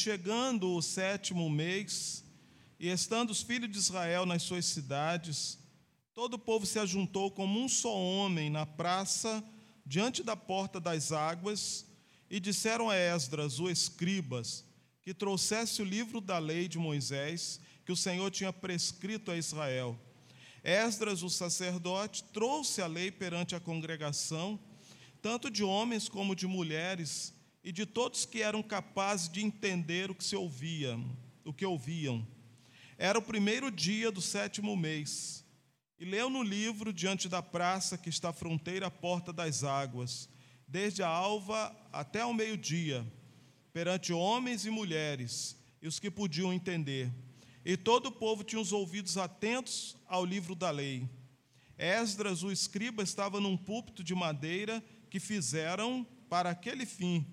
chegando o sétimo mês, e estando os filhos de Israel nas suas cidades, todo o povo se ajuntou como um só homem na praça, diante da porta das águas, e disseram a Esdras, o escribas, que trouxesse o livro da lei de Moisés, que o Senhor tinha prescrito a Israel. Esdras, o sacerdote, trouxe a lei perante a congregação, tanto de homens como de mulheres, e de todos que eram capazes de entender o que se ouvia, o que ouviam. Era o primeiro dia do sétimo mês. E leu no livro diante da praça que está fronteira à porta das águas, desde a alva até ao meio-dia, perante homens e mulheres, e os que podiam entender. E todo o povo tinha os ouvidos atentos ao livro da lei. Esdras, o escriba, estava num púlpito de madeira que fizeram para aquele fim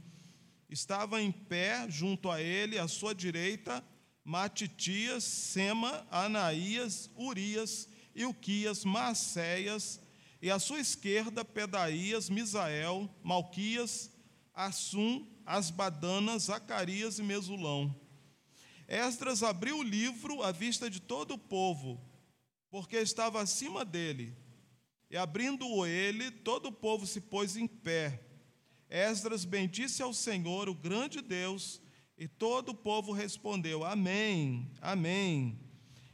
Estava em pé junto a ele, à sua direita, Matitias, Sema, Anaías, Urias, Ilquias, Maceias, e à sua esquerda, Pedaías, Misael, Malquias, Assum, Asbadana, Zacarias e Mesulão. Esdras abriu o livro à vista de todo o povo, porque estava acima dele. E abrindo-o ele, todo o povo se pôs em pé. Esdras bendisse ao Senhor, o grande Deus, e todo o povo respondeu: Amém, Amém.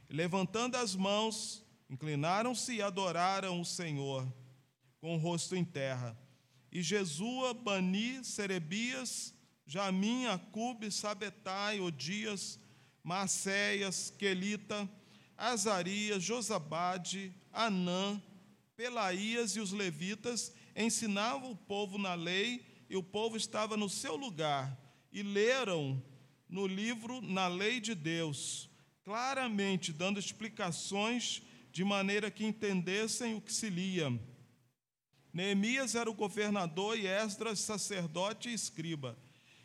Levantando as mãos, inclinaram-se e adoraram o Senhor, com o rosto em terra. E Jesua, Bani, Serebias, Jamim, Acube, Sabetai, Odias, Maceias, Quelita, Azarias, Josabade, Anã, Pelaías e os levitas ensinavam o povo na lei e o povo estava no seu lugar e leram no livro na lei de Deus, claramente dando explicações de maneira que entendessem o que se lia. Neemias era o governador e Esdras sacerdote e escriba.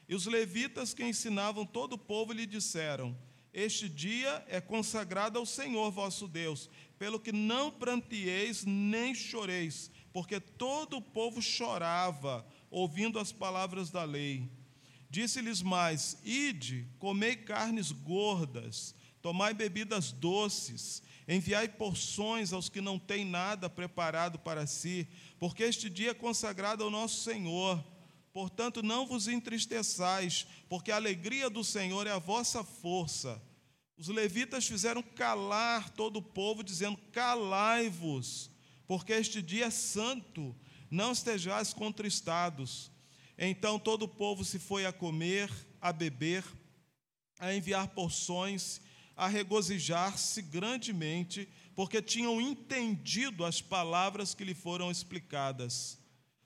E os levitas que ensinavam todo o povo lhe disseram: Este dia é consagrado ao Senhor vosso Deus, pelo que não prantieis nem choreis, porque todo o povo chorava, ouvindo as palavras da lei. Disse-lhes mais: Ide, comei carnes gordas, tomai bebidas doces, enviai porções aos que não têm nada preparado para si, porque este dia é consagrado ao nosso Senhor. Portanto, não vos entristeçais, porque a alegria do Senhor é a vossa força. Os levitas fizeram calar todo o povo, dizendo: Calai-vos, porque este dia é santo, não estejais contristados. Então todo o povo se foi a comer, a beber, a enviar porções, a regozijar-se grandemente, porque tinham entendido as palavras que lhe foram explicadas.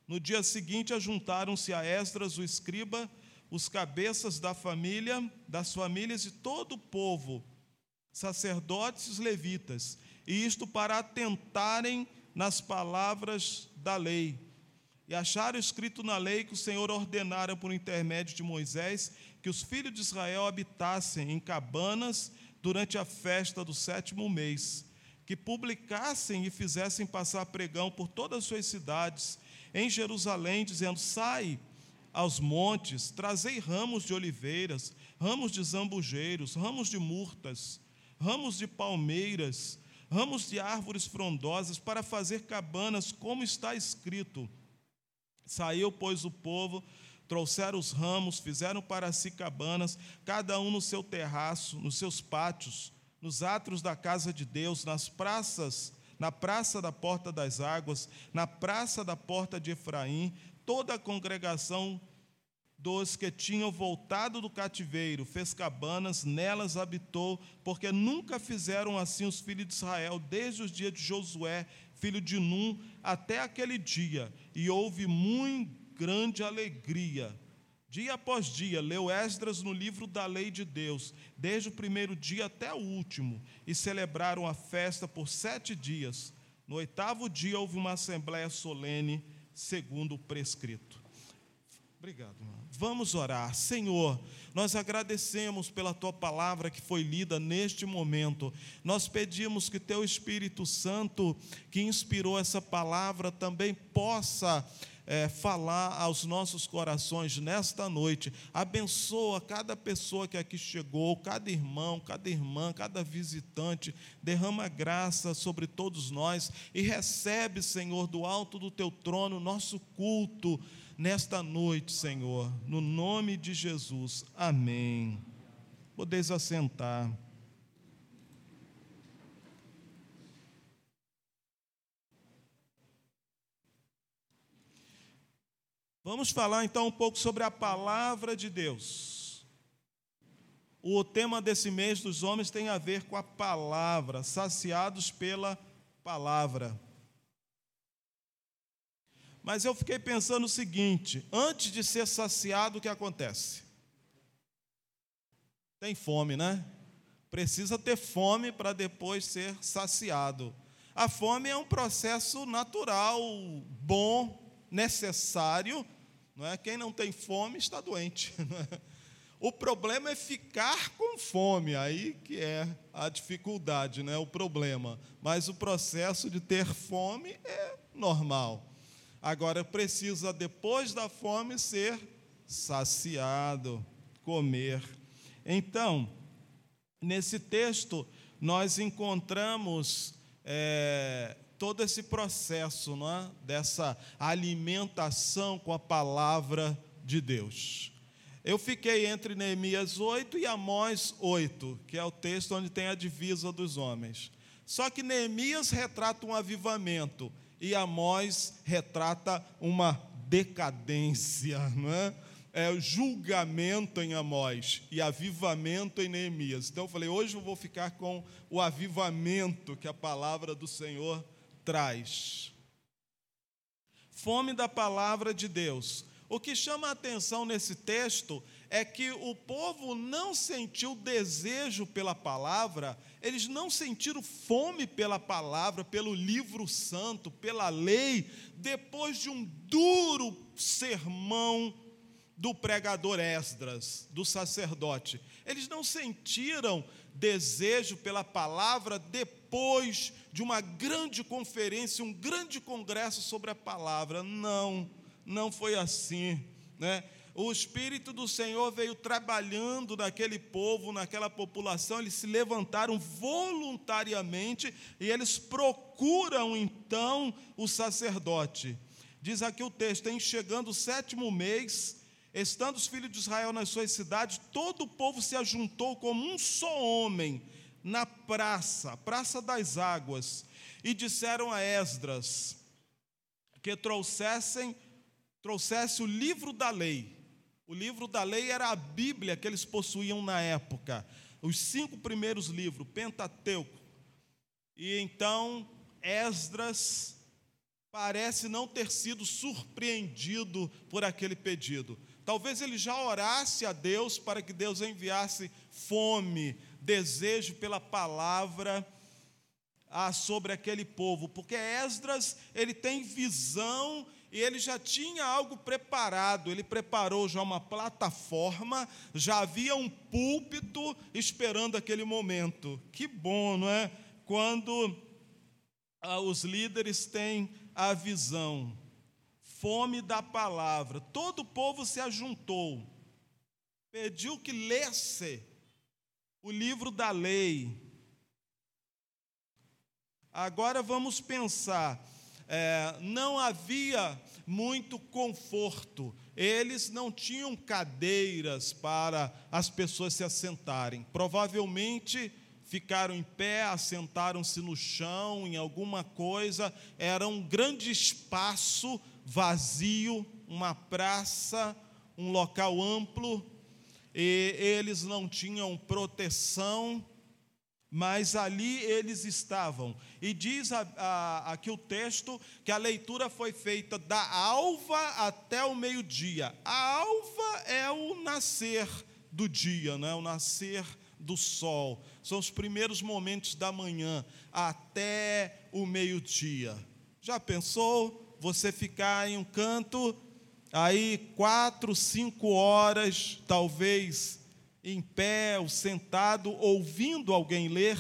No dia seguinte, ajuntaram-se a Esdras, o escriba, os cabeças da família, das famílias e todo o povo, sacerdotes e levitas, e isto para atentarem nas palavras da lei. E acharam escrito na lei que o Senhor ordenara por intermédio de Moisés que os filhos de Israel habitassem em cabanas durante a festa do sétimo mês, que publicassem e fizessem passar pregão por todas as suas cidades em Jerusalém, dizendo: Sai aos montes, trazei ramos de oliveiras, ramos de zambujeiros, ramos de murtas, ramos de palmeiras, ramos de árvores frondosas para fazer cabanas, como está escrito. Saiu, pois, o povo, trouxeram os ramos, fizeram para si cabanas, cada um no seu terraço, nos seus pátios, nos átrios da casa de Deus, nas praças, na praça da porta das águas, na praça da porta de Efraim, toda a congregação dos que tinham voltado do cativeiro, fez cabanas, nelas habitou, porque nunca fizeram assim os filhos de Israel, desde os dias de Josué, filho de Num, até aquele dia, e houve muito grande alegria. Dia após dia, leu Esdras no livro da lei de Deus, desde o primeiro dia até o último, e celebraram a festa por sete dias. No oitavo dia houve uma assembléia solene, segundo o prescrito. Obrigado. Vamos orar. Senhor, nós agradecemos pela tua palavra que foi lida neste momento. Nós pedimos que teu Espírito Santo, que inspirou essa palavra, também possa é, falar aos nossos corações nesta noite. Abençoa cada pessoa que aqui chegou, cada irmão, cada irmã, cada visitante. Derrama graça sobre todos nós e recebe, Senhor, do alto do teu trono, nosso culto nesta noite, Senhor. No nome de Jesus. Amém. Podeis assentar. Vamos falar então um pouco sobre a palavra de Deus. O tema desse mês dos homens tem a ver com a palavra, saciados pela palavra. Mas eu fiquei pensando o seguinte: antes de ser saciado, o que acontece? Tem fome, né? Precisa ter fome para depois ser saciado. A fome é um processo natural, bom, necessário, não é? Quem não tem fome está doente. É? O problema é ficar com fome, aí que é a dificuldade, né? O problema. Mas o processo de ter fome é normal. Agora precisa depois da fome ser saciado, comer. Então, nesse texto nós encontramos é, todo esse processo não é? dessa alimentação com a palavra de Deus. Eu fiquei entre Neemias 8 e Amós 8, que é o texto onde tem a divisa dos homens. Só que Neemias retrata um avivamento e Amós retrata uma decadência, não é? É julgamento em Amós e avivamento em Neemias. Então eu falei, hoje eu vou ficar com o avivamento que a palavra do Senhor traz. Fome da palavra de Deus. O que chama a atenção nesse texto é que o povo não sentiu desejo pela palavra, eles não sentiram fome pela palavra, pelo livro santo, pela lei, depois de um duro sermão do pregador Esdras, do sacerdote. Eles não sentiram desejo pela palavra depois de uma grande conferência, um grande congresso sobre a palavra. Não, não foi assim, né? O Espírito do Senhor veio trabalhando naquele povo, naquela população, eles se levantaram voluntariamente e eles procuram então o sacerdote. Diz aqui o texto: em chegando o sétimo mês, Estando os filhos de Israel nas suas cidades, todo o povo se ajuntou como um só homem na praça, praça das águas, e disseram a Esdras que trouxessem trouxesse o livro da lei. O livro da lei era a Bíblia que eles possuíam na época, os cinco primeiros livros, Pentateuco. E então Esdras parece não ter sido surpreendido por aquele pedido. Talvez ele já orasse a Deus para que Deus enviasse fome, desejo pela palavra ah, sobre aquele povo, porque Esdras ele tem visão e ele já tinha algo preparado, ele preparou já uma plataforma, já havia um púlpito esperando aquele momento. Que bom, não é? Quando ah, os líderes têm a visão fome da palavra. Todo o povo se ajuntou, pediu que lesse o livro da lei. Agora vamos pensar, é, não havia muito conforto, eles não tinham cadeiras para as pessoas se assentarem, provavelmente ficaram em pé, assentaram-se no chão, em alguma coisa, era um grande espaço vazio, uma praça, um local amplo, e eles não tinham proteção, mas ali eles estavam. E diz a, a, aqui o texto que a leitura foi feita da alva até o meio-dia. A alva é o nascer do dia, né? o nascer do sol. São os primeiros momentos da manhã até o meio-dia. Já pensou? você ficar em um canto, aí quatro, cinco horas, talvez em pé ou sentado, ouvindo alguém ler.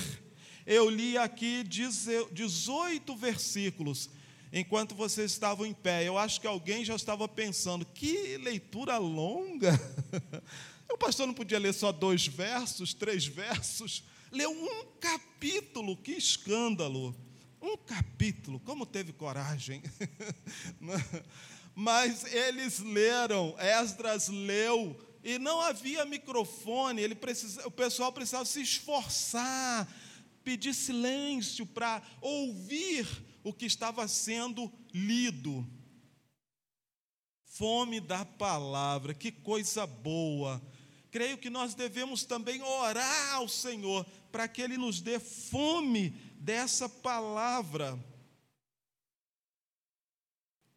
Eu li aqui 18 versículos. enquanto vocês estavam em pé. Eu acho que alguém já estava pensando: que leitura longa! O pastor não podia ler só dois versos, três versos, leu um capítulo, que escândalo! Um capítulo, como teve coragem! Mas eles leram, Esdras leu, e não havia microfone, ele precisa, o pessoal precisava se esforçar, pedir silêncio para ouvir o que estava sendo lido. Fome da palavra, que coisa boa. Creio que nós devemos também orar ao Senhor para que Ele nos dê fome dessa palavra.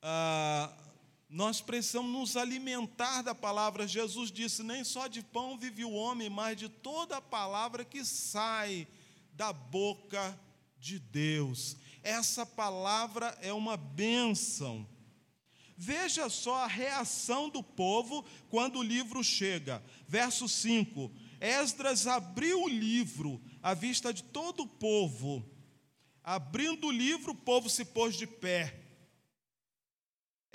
Ah, nós precisamos nos alimentar da palavra. Jesus disse: Nem só de pão vive o homem, mas de toda a palavra que sai da boca de Deus. Essa palavra é uma bênção. Veja só a reação do povo quando o livro chega. Verso 5: Esdras abriu o livro à vista de todo o povo. Abrindo o livro, o povo se pôs de pé.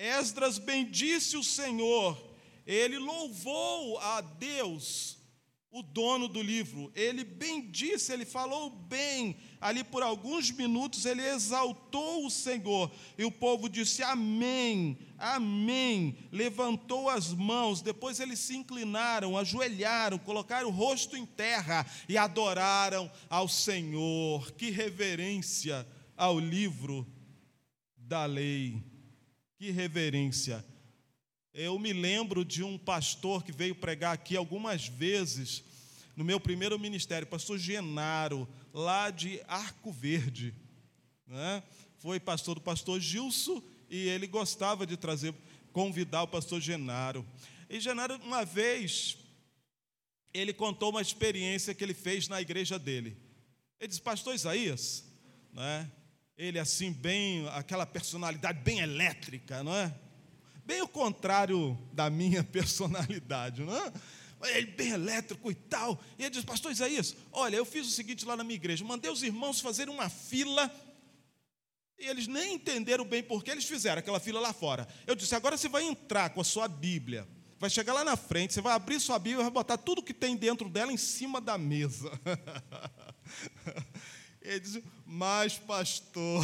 Esdras bendisse o Senhor, ele louvou a Deus, o dono do livro, ele bendisse, ele falou bem, ali por alguns minutos ele exaltou o Senhor, e o povo disse amém, amém, levantou as mãos, depois eles se inclinaram, ajoelharam, colocaram o rosto em terra e adoraram ao Senhor, que reverência ao livro da lei. Que reverência. Eu me lembro de um pastor que veio pregar aqui algumas vezes, no meu primeiro ministério, pastor Genaro, lá de Arco Verde. Né? Foi pastor do pastor Gilson e ele gostava de trazer, convidar o pastor Genaro. E Genaro, uma vez, ele contou uma experiência que ele fez na igreja dele. Ele disse, pastor Isaías, né? Ele assim bem, aquela personalidade bem elétrica, não é? Bem o contrário da minha personalidade, não é? Ele bem elétrico e tal. E ele diz, pastor Isaías, olha, eu fiz o seguinte lá na minha igreja, mandei os irmãos fazerem uma fila, e eles nem entenderam bem por que eles fizeram aquela fila lá fora. Eu disse, agora você vai entrar com a sua Bíblia, vai chegar lá na frente, você vai abrir sua Bíblia e vai botar tudo que tem dentro dela em cima da mesa. Ele diz, mas pastor,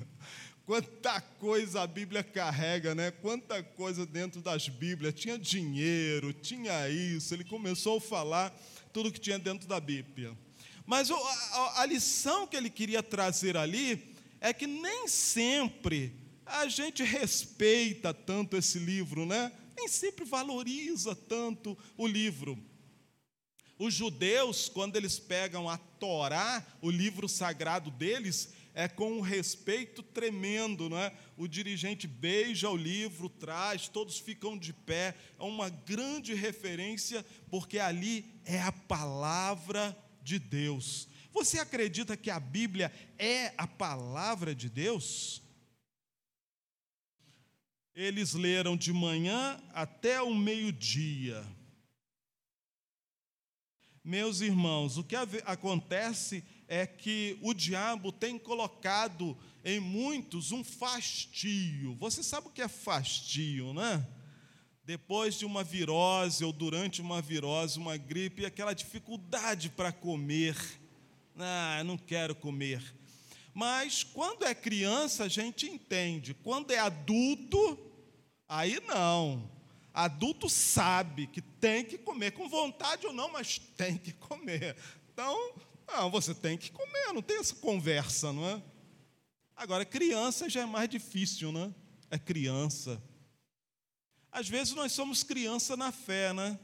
quanta coisa a Bíblia carrega, né? Quanta coisa dentro das Bíblias. Tinha dinheiro, tinha isso. Ele começou a falar tudo que tinha dentro da Bíblia. Mas a, a lição que ele queria trazer ali é que nem sempre a gente respeita tanto esse livro, né? Nem sempre valoriza tanto o livro. Os judeus, quando eles pegam a Torá, o livro sagrado deles, é com um respeito tremendo, não é? O dirigente beija o livro, traz, todos ficam de pé. É uma grande referência, porque ali é a palavra de Deus. Você acredita que a Bíblia é a palavra de Deus? Eles leram de manhã até o meio-dia. Meus irmãos, o que acontece é que o diabo tem colocado em muitos um fastio. Você sabe o que é fastio, né? Depois de uma virose ou durante uma virose, uma gripe, aquela dificuldade para comer. Ah, não quero comer. Mas quando é criança, a gente entende. Quando é adulto, aí não. Adulto sabe que tem que comer, com vontade ou não, mas tem que comer. Então, não, você tem que comer, não tem essa conversa, não é? Agora, criança já é mais difícil, né? É criança. Às vezes nós somos criança na fé, né?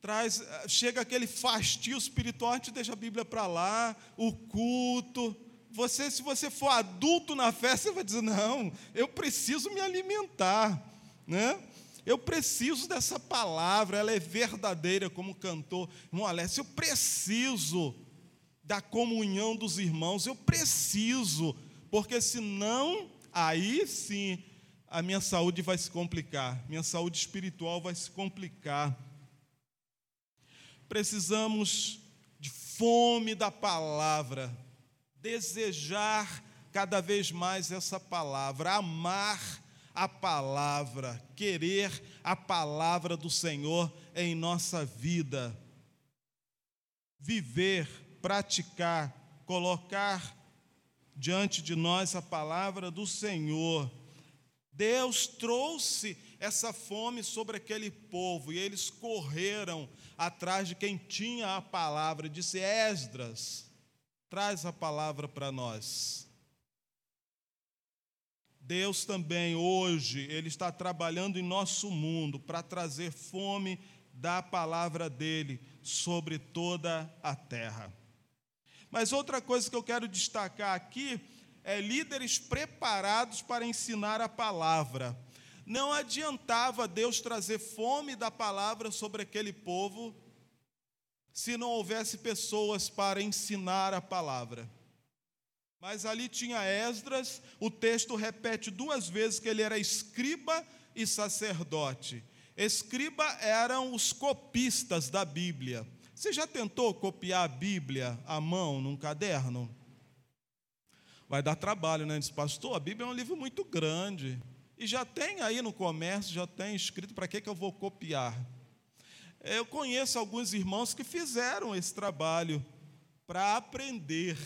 Traz, chega aquele fastio espiritual, a gente deixa a Bíblia para lá, o culto. Você, se você for adulto na fé, você vai dizer: não, eu preciso me alimentar né? Eu preciso dessa palavra, ela é verdadeira, como cantou irmão Alessio. Eu preciso da comunhão dos irmãos, eu preciso, porque senão, aí sim, a minha saúde vai se complicar, minha saúde espiritual vai se complicar. Precisamos de fome da palavra, desejar cada vez mais essa palavra, amar a palavra, querer a palavra do Senhor em nossa vida. Viver, praticar, colocar diante de nós a palavra do Senhor. Deus trouxe essa fome sobre aquele povo e eles correram atrás de quem tinha a palavra. Disse Esdras: traz a palavra para nós. Deus também hoje, Ele está trabalhando em nosso mundo para trazer fome da palavra dEle sobre toda a terra. Mas outra coisa que eu quero destacar aqui é líderes preparados para ensinar a palavra. Não adiantava Deus trazer fome da palavra sobre aquele povo se não houvesse pessoas para ensinar a palavra. Mas ali tinha Esdras, o texto repete duas vezes que ele era escriba e sacerdote. Escriba eram os copistas da Bíblia. Você já tentou copiar a Bíblia à mão num caderno? Vai dar trabalho, né? Diz, pastor, a Bíblia é um livro muito grande. E já tem aí no comércio, já tem escrito, para que, que eu vou copiar? Eu conheço alguns irmãos que fizeram esse trabalho para aprender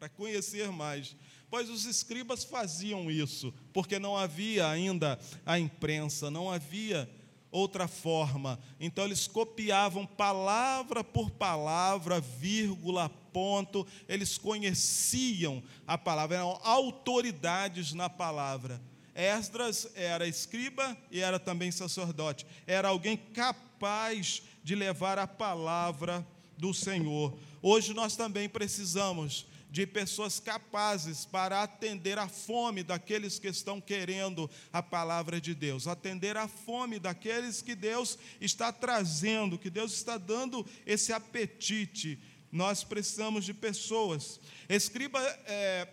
para conhecer mais. Pois os escribas faziam isso, porque não havia ainda a imprensa, não havia outra forma. Então eles copiavam palavra por palavra, vírgula, ponto, eles conheciam a palavra, eram autoridades na palavra. Esdras era escriba e era também sacerdote, era alguém capaz de levar a palavra do Senhor. Hoje nós também precisamos de pessoas capazes para atender a fome daqueles que estão querendo a palavra de Deus, atender a fome daqueles que Deus está trazendo, que Deus está dando esse apetite. Nós precisamos de pessoas. Escriba. É,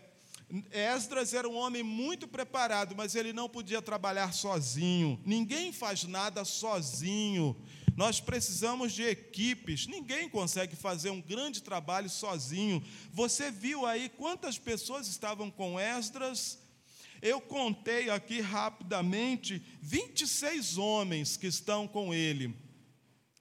Esdras era um homem muito preparado, mas ele não podia trabalhar sozinho. Ninguém faz nada sozinho. Nós precisamos de equipes. Ninguém consegue fazer um grande trabalho sozinho. Você viu aí quantas pessoas estavam com Esdras? Eu contei aqui rapidamente 26 homens que estão com ele.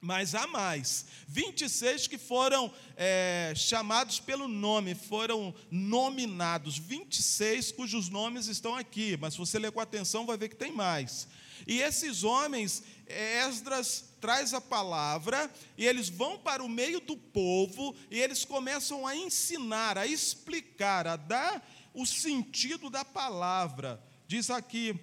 Mas há mais, 26 que foram é, chamados pelo nome, foram nominados, 26 cujos nomes estão aqui, mas se você ler com atenção vai ver que tem mais. E esses homens, Esdras traz a palavra e eles vão para o meio do povo e eles começam a ensinar, a explicar, a dar o sentido da palavra. Diz aqui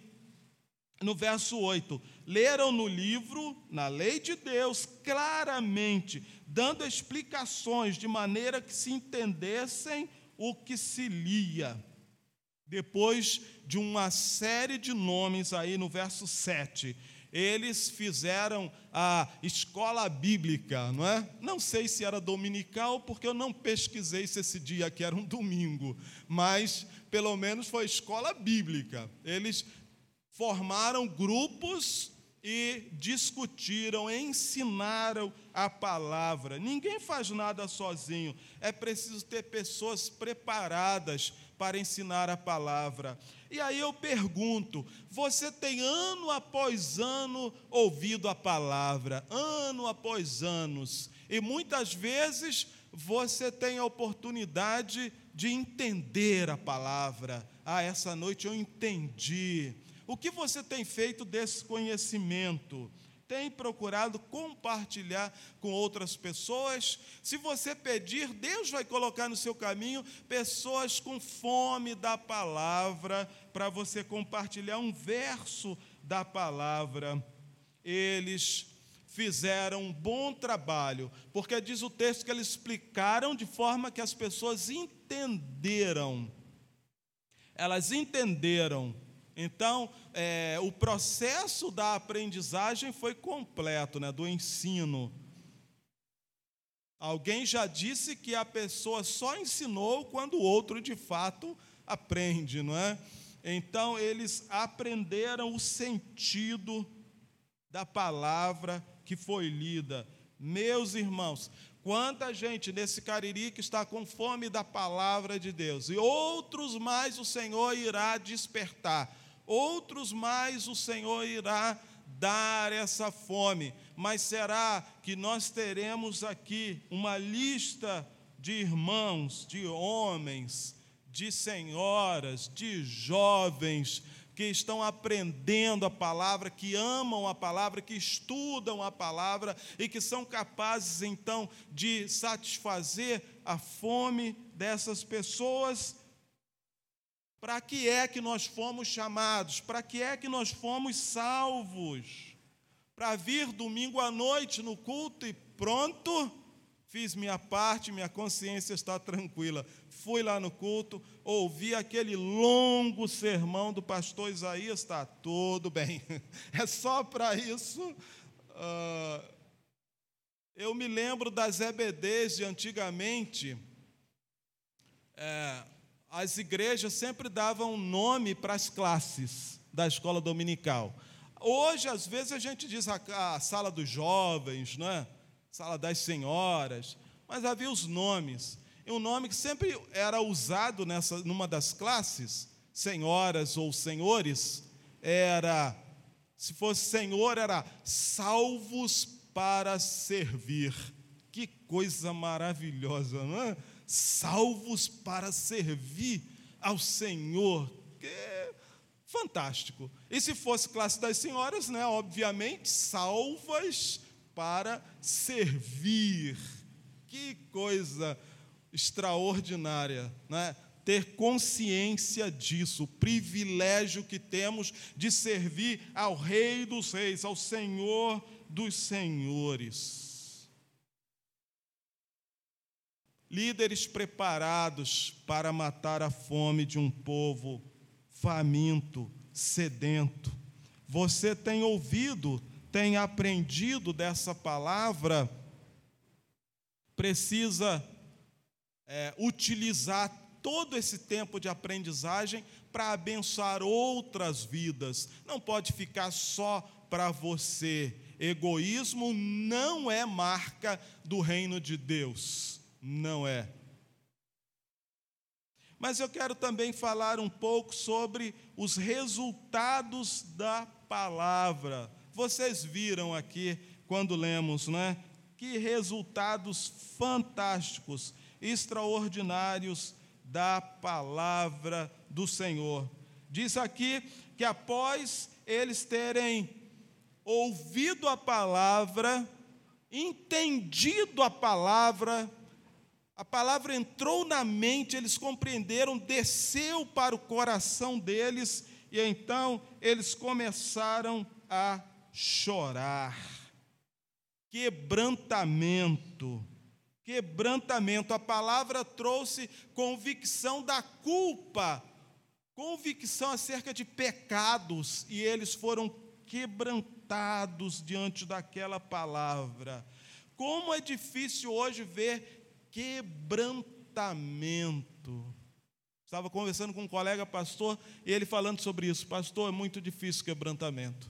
no verso 8: leram no livro, na lei de Deus, claramente, dando explicações de maneira que se entendessem o que se lia. Depois de uma série de nomes aí no verso 7, eles fizeram a escola bíblica, não é? Não sei se era dominical, porque eu não pesquisei se esse dia aqui era um domingo, mas pelo menos foi escola bíblica. Eles formaram grupos e discutiram, ensinaram a palavra. Ninguém faz nada sozinho, é preciso ter pessoas preparadas para ensinar a palavra. E aí eu pergunto: você tem ano após ano ouvido a palavra, ano após anos, e muitas vezes você tem a oportunidade de entender a palavra. Ah, essa noite eu entendi. O que você tem feito desse conhecimento? Tem procurado compartilhar com outras pessoas. Se você pedir, Deus vai colocar no seu caminho pessoas com fome da palavra para você compartilhar um verso da palavra. Eles fizeram um bom trabalho, porque diz o texto que eles explicaram de forma que as pessoas entenderam. Elas entenderam então, é, o processo da aprendizagem foi completo, né, do ensino. Alguém já disse que a pessoa só ensinou quando o outro de fato aprende, não é? Então, eles aprenderam o sentido da palavra que foi lida. Meus irmãos, Quanta gente nesse Cariri que está com fome da palavra de Deus, e outros mais o Senhor irá despertar, outros mais o Senhor irá dar essa fome, mas será que nós teremos aqui uma lista de irmãos, de homens, de senhoras, de jovens, que estão aprendendo a palavra, que amam a palavra, que estudam a palavra e que são capazes então de satisfazer a fome dessas pessoas. Para que é que nós fomos chamados? Para que é que nós fomos salvos? Para vir domingo à noite no culto e pronto? Fiz minha parte, minha consciência está tranquila. Fui lá no culto, ouvi aquele longo sermão do pastor Isaías, está tudo bem. É só para isso. Uh, eu me lembro das EBDs de antigamente. É, as igrejas sempre davam nome para as classes da escola dominical. Hoje, às vezes, a gente diz a, a sala dos jovens, não é? sala das senhoras, mas havia os nomes. E um nome que sempre era usado nessa, numa das classes, senhoras ou senhores, era, se fosse senhor, era salvos para servir. Que coisa maravilhosa, não é? Salvos para servir ao Senhor. Que fantástico. E se fosse classe das senhoras, né, obviamente, salvas para servir. Que coisa extraordinária, né? Ter consciência disso, o privilégio que temos de servir ao Rei dos Reis, ao Senhor dos Senhores. Líderes preparados para matar a fome de um povo faminto, sedento. Você tem ouvido tem aprendido dessa palavra precisa é, utilizar todo esse tempo de aprendizagem para abençoar outras vidas. Não pode ficar só para você. Egoísmo não é marca do reino de Deus. Não é. Mas eu quero também falar um pouco sobre os resultados da palavra vocês viram aqui quando lemos, né? Que resultados fantásticos, extraordinários da palavra do Senhor. Diz aqui que após eles terem ouvido a palavra, entendido a palavra, a palavra entrou na mente, eles compreenderam, desceu para o coração deles, e então eles começaram a chorar. Quebrantamento. Quebrantamento. A palavra trouxe convicção da culpa, convicção acerca de pecados, e eles foram quebrantados diante daquela palavra. Como é difícil hoje ver quebrantamento. Estava conversando com um colega pastor e ele falando sobre isso. Pastor, é muito difícil quebrantamento.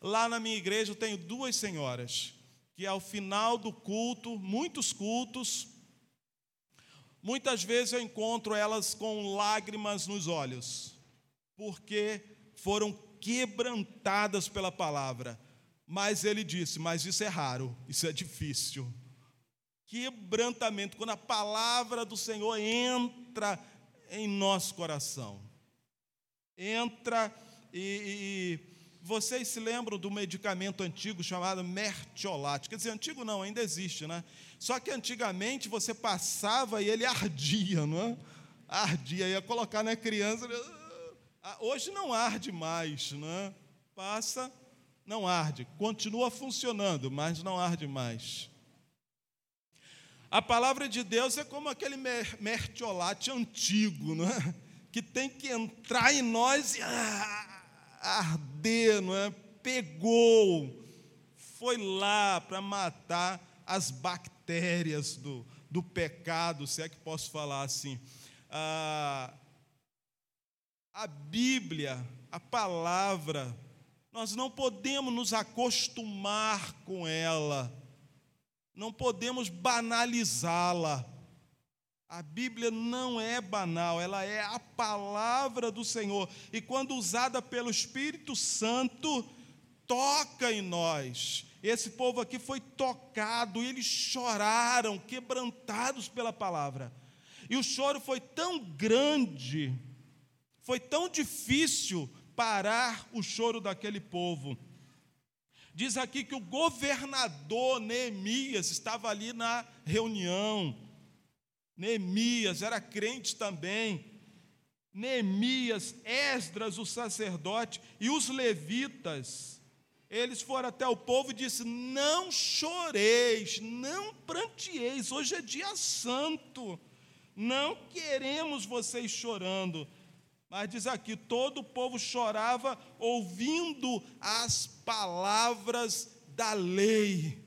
Lá na minha igreja eu tenho duas senhoras, que ao final do culto, muitos cultos, muitas vezes eu encontro elas com lágrimas nos olhos, porque foram quebrantadas pela palavra. Mas ele disse: Mas isso é raro, isso é difícil. Quebrantamento, quando a palavra do Senhor entra em nosso coração, entra e, e vocês se lembram do medicamento antigo chamado mertiolate? Quer dizer, antigo não, ainda existe, né? Só que antigamente você passava e ele ardia, não é? Ardia, ia colocar na criança. Ah, hoje não arde mais, né? Passa, não arde. Continua funcionando, mas não arde mais. A palavra de Deus é como aquele mertiolate antigo, não é? que tem que entrar em nós e. Ah, arder, não é? Pegou, foi lá para matar as bactérias do, do pecado, se é que posso falar assim. Ah, a Bíblia, a palavra, nós não podemos nos acostumar com ela. Não podemos banalizá-la. A Bíblia não é banal, ela é a palavra do Senhor. E quando usada pelo Espírito Santo, toca em nós. Esse povo aqui foi tocado, e eles choraram, quebrantados pela palavra. E o choro foi tão grande, foi tão difícil parar o choro daquele povo. Diz aqui que o governador Neemias estava ali na reunião. Neemias era crente também. Neemias, Esdras, o sacerdote, e os levitas, eles foram até o povo e disse: Não choreis, não prantieis, hoje é dia santo, não queremos vocês chorando. Mas diz aqui: todo o povo chorava ouvindo as palavras da lei.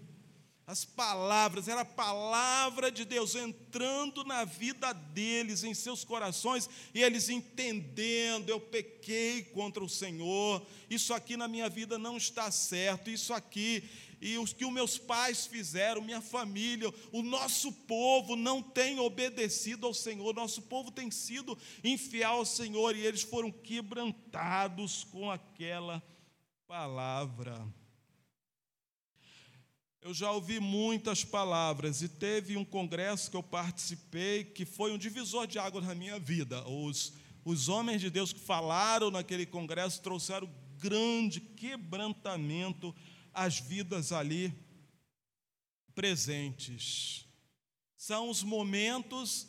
As palavras, era a palavra de Deus entrando na vida deles, em seus corações, e eles entendendo: eu pequei contra o Senhor, isso aqui na minha vida não está certo, isso aqui, e os que os meus pais fizeram, minha família, o nosso povo não tem obedecido ao Senhor, nosso povo tem sido infiel ao Senhor, e eles foram quebrantados com aquela palavra. Eu já ouvi muitas palavras e teve um congresso que eu participei que foi um divisor de água na minha vida. Os, os homens de Deus que falaram naquele congresso trouxeram grande quebrantamento às vidas ali presentes. São os momentos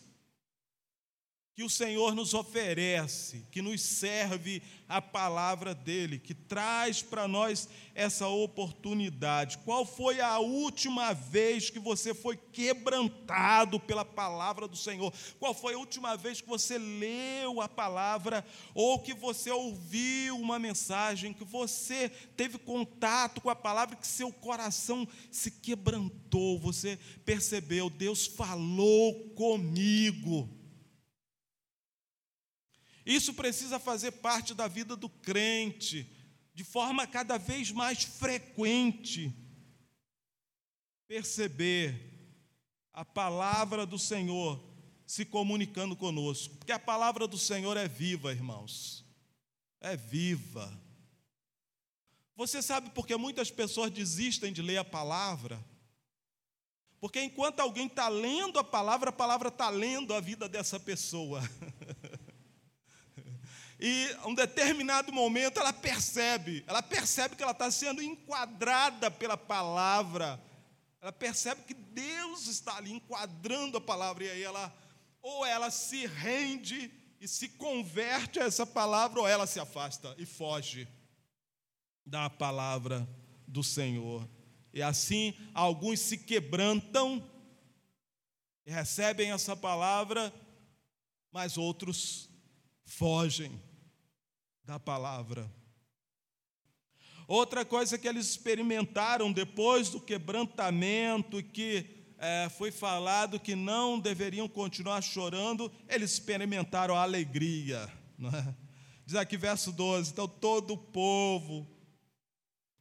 que o Senhor nos oferece, que nos serve a palavra dele, que traz para nós essa oportunidade. Qual foi a última vez que você foi quebrantado pela palavra do Senhor? Qual foi a última vez que você leu a palavra ou que você ouviu uma mensagem, que você teve contato com a palavra, que seu coração se quebrantou, você percebeu, Deus falou comigo. Isso precisa fazer parte da vida do crente, de forma cada vez mais frequente. Perceber a palavra do Senhor se comunicando conosco, porque a palavra do Senhor é viva, irmãos, é viva. Você sabe por que muitas pessoas desistem de ler a palavra? Porque enquanto alguém está lendo a palavra, a palavra está lendo a vida dessa pessoa. E a um determinado momento ela percebe, ela percebe que ela está sendo enquadrada pela palavra. Ela percebe que Deus está ali enquadrando a palavra, e aí ela, ou ela se rende e se converte a essa palavra, ou ela se afasta e foge da palavra do Senhor. E assim alguns se quebrantam e recebem essa palavra, mas outros fogem da palavra. Outra coisa que eles experimentaram depois do quebrantamento, que é, foi falado que não deveriam continuar chorando, eles experimentaram a alegria. É? Diz aqui verso 12: então todo o povo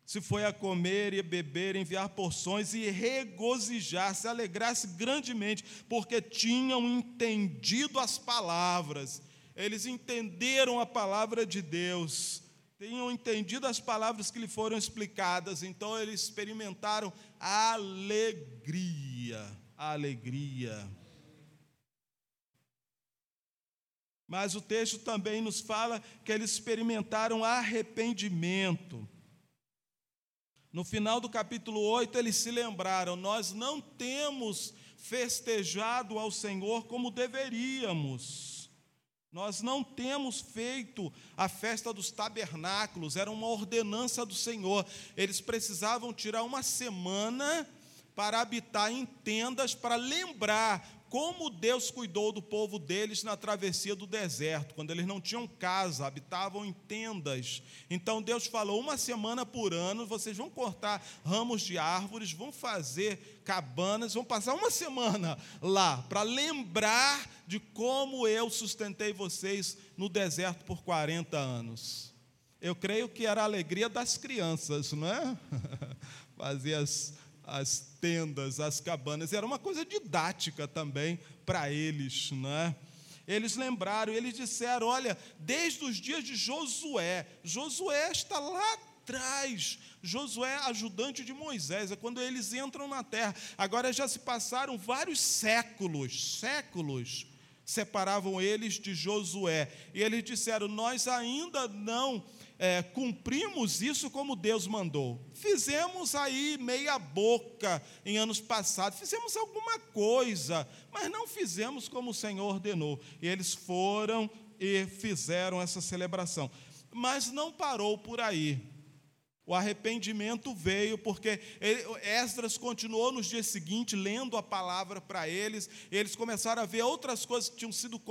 se foi a comer e beber, enviar porções e regozijar-se, alegrar-se grandemente, porque tinham entendido as palavras eles entenderam a palavra de Deus, tinham entendido as palavras que lhe foram explicadas, então eles experimentaram alegria, alegria. Mas o texto também nos fala que eles experimentaram arrependimento. No final do capítulo 8, eles se lembraram: nós não temos festejado ao Senhor como deveríamos. Nós não temos feito a festa dos tabernáculos, era uma ordenança do Senhor. Eles precisavam tirar uma semana para habitar em tendas, para lembrar como Deus cuidou do povo deles na travessia do deserto, quando eles não tinham casa, habitavam em tendas. Então Deus falou: uma semana por ano, vocês vão cortar ramos de árvores, vão fazer cabanas, vão passar uma semana lá, para lembrar de como eu sustentei vocês no deserto por 40 anos. Eu creio que era a alegria das crianças, não é? Fazia as as tendas, as cabanas. Era uma coisa didática também para eles, né? Eles lembraram, eles disseram: olha, desde os dias de Josué, Josué está lá atrás, Josué, ajudante de Moisés, é quando eles entram na terra. Agora já se passaram vários séculos, séculos separavam eles de Josué. E eles disseram: Nós ainda não é, cumprimos isso como Deus mandou. Fizemos aí meia boca em anos passados, fizemos alguma coisa, mas não fizemos como o Senhor ordenou. E eles foram e fizeram essa celebração. Mas não parou por aí. O arrependimento veio porque Esdras continuou nos dias seguintes lendo a palavra para eles, eles começaram a ver outras coisas que tinham sido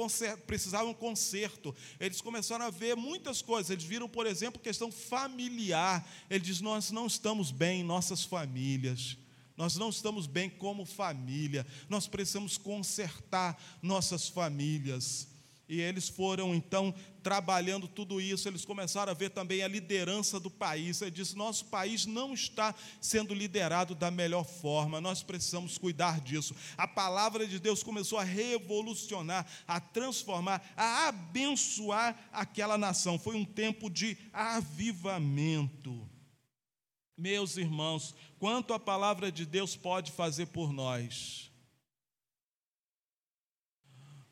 precisavam conserto. Eles começaram a ver muitas coisas. Eles viram, por exemplo, questão familiar. Ele diz: "Nós não estamos bem em nossas famílias. Nós não estamos bem como família. Nós precisamos consertar nossas famílias." E eles foram então trabalhando tudo isso, eles começaram a ver também a liderança do país. Ele disse: nosso país não está sendo liderado da melhor forma, nós precisamos cuidar disso. A palavra de Deus começou a revolucionar, a transformar, a abençoar aquela nação. Foi um tempo de avivamento. Meus irmãos, quanto a palavra de Deus pode fazer por nós?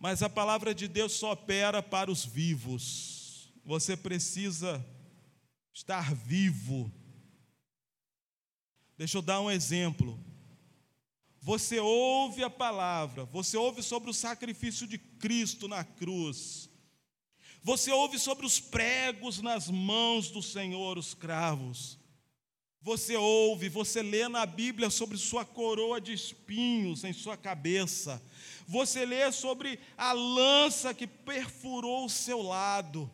Mas a palavra de Deus só opera para os vivos. Você precisa estar vivo. Deixa eu dar um exemplo. Você ouve a palavra, você ouve sobre o sacrifício de Cristo na cruz. Você ouve sobre os pregos nas mãos do Senhor, os cravos. Você ouve, você lê na Bíblia sobre sua coroa de espinhos em sua cabeça. Você lê sobre a lança que perfurou o seu lado.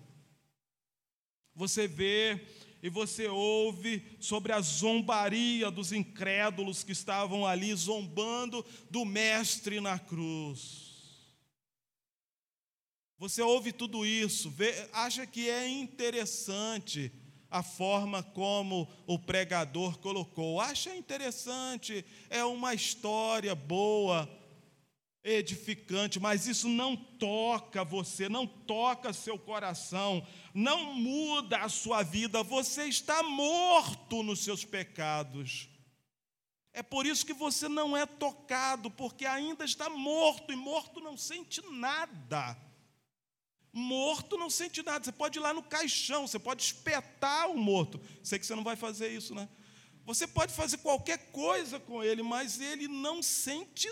Você vê e você ouve sobre a zombaria dos incrédulos que estavam ali zombando do Mestre na cruz. Você ouve tudo isso, vê, acha que é interessante a forma como o pregador colocou. Acha interessante, é uma história boa, edificante, mas isso não toca você, não toca seu coração, não muda a sua vida, você está morto nos seus pecados. É por isso que você não é tocado, porque ainda está morto, e morto não sente nada. Morto não sente nada. Você pode ir lá no caixão, você pode espetar o morto. Sei que você não vai fazer isso, né? Você pode fazer qualquer coisa com ele, mas ele não sente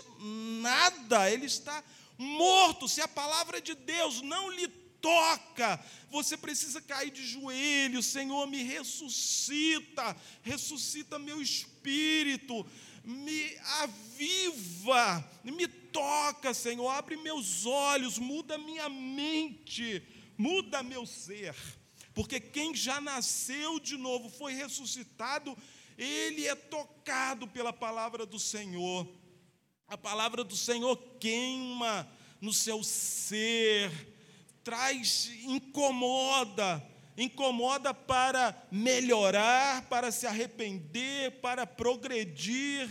nada. Ele está morto. Se a palavra de Deus não lhe toca, você precisa cair de joelhos. Senhor, me ressuscita, ressuscita meu espírito, me aviva, me toca, Senhor, abre meus olhos, muda minha mente, muda meu ser, porque quem já nasceu de novo, foi ressuscitado, ele é tocado pela palavra do Senhor. A palavra do Senhor queima no seu ser, traz, incomoda, incomoda para melhorar, para se arrepender, para progredir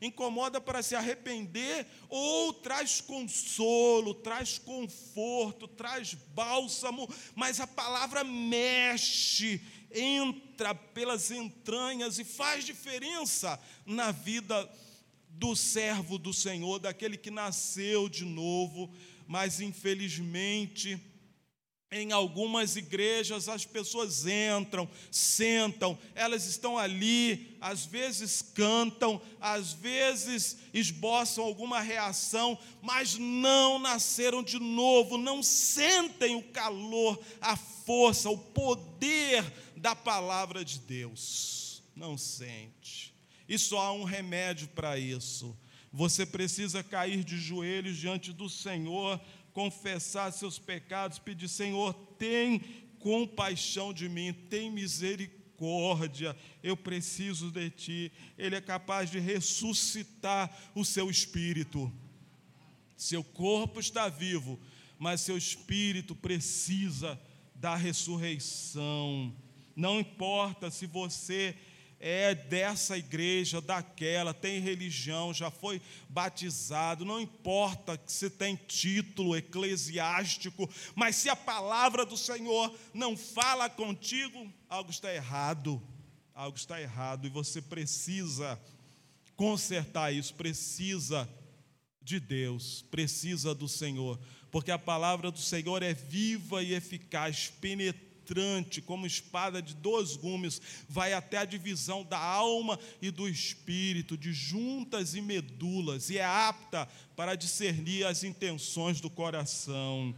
incomoda para se arrepender, ou traz consolo, traz conforto, traz bálsamo, mas a palavra mexe, entra pelas entranhas e faz diferença na vida do servo do Senhor, daquele que nasceu de novo, mas infelizmente em algumas igrejas as pessoas entram, sentam, elas estão ali, às vezes cantam, às vezes esboçam alguma reação, mas não nasceram de novo, não sentem o calor, a força, o poder da palavra de Deus. Não sente. E só há um remédio para isso. Você precisa cair de joelhos diante do Senhor confessar seus pecados, pedir: Senhor, tem compaixão de mim, tem misericórdia, eu preciso de Ti. Ele é capaz de ressuscitar o seu espírito. Seu corpo está vivo, mas seu espírito precisa da ressurreição. Não importa se você é dessa igreja, daquela, tem religião, já foi batizado, não importa se tem título eclesiástico, mas se a palavra do Senhor não fala contigo, algo está errado, algo está errado e você precisa consertar isso, precisa de Deus, precisa do Senhor, porque a palavra do Senhor é viva e eficaz, penetrante penetrante, como espada de dois gumes, vai até a divisão da alma e do espírito, de juntas e medulas, e é apta para discernir as intenções do coração.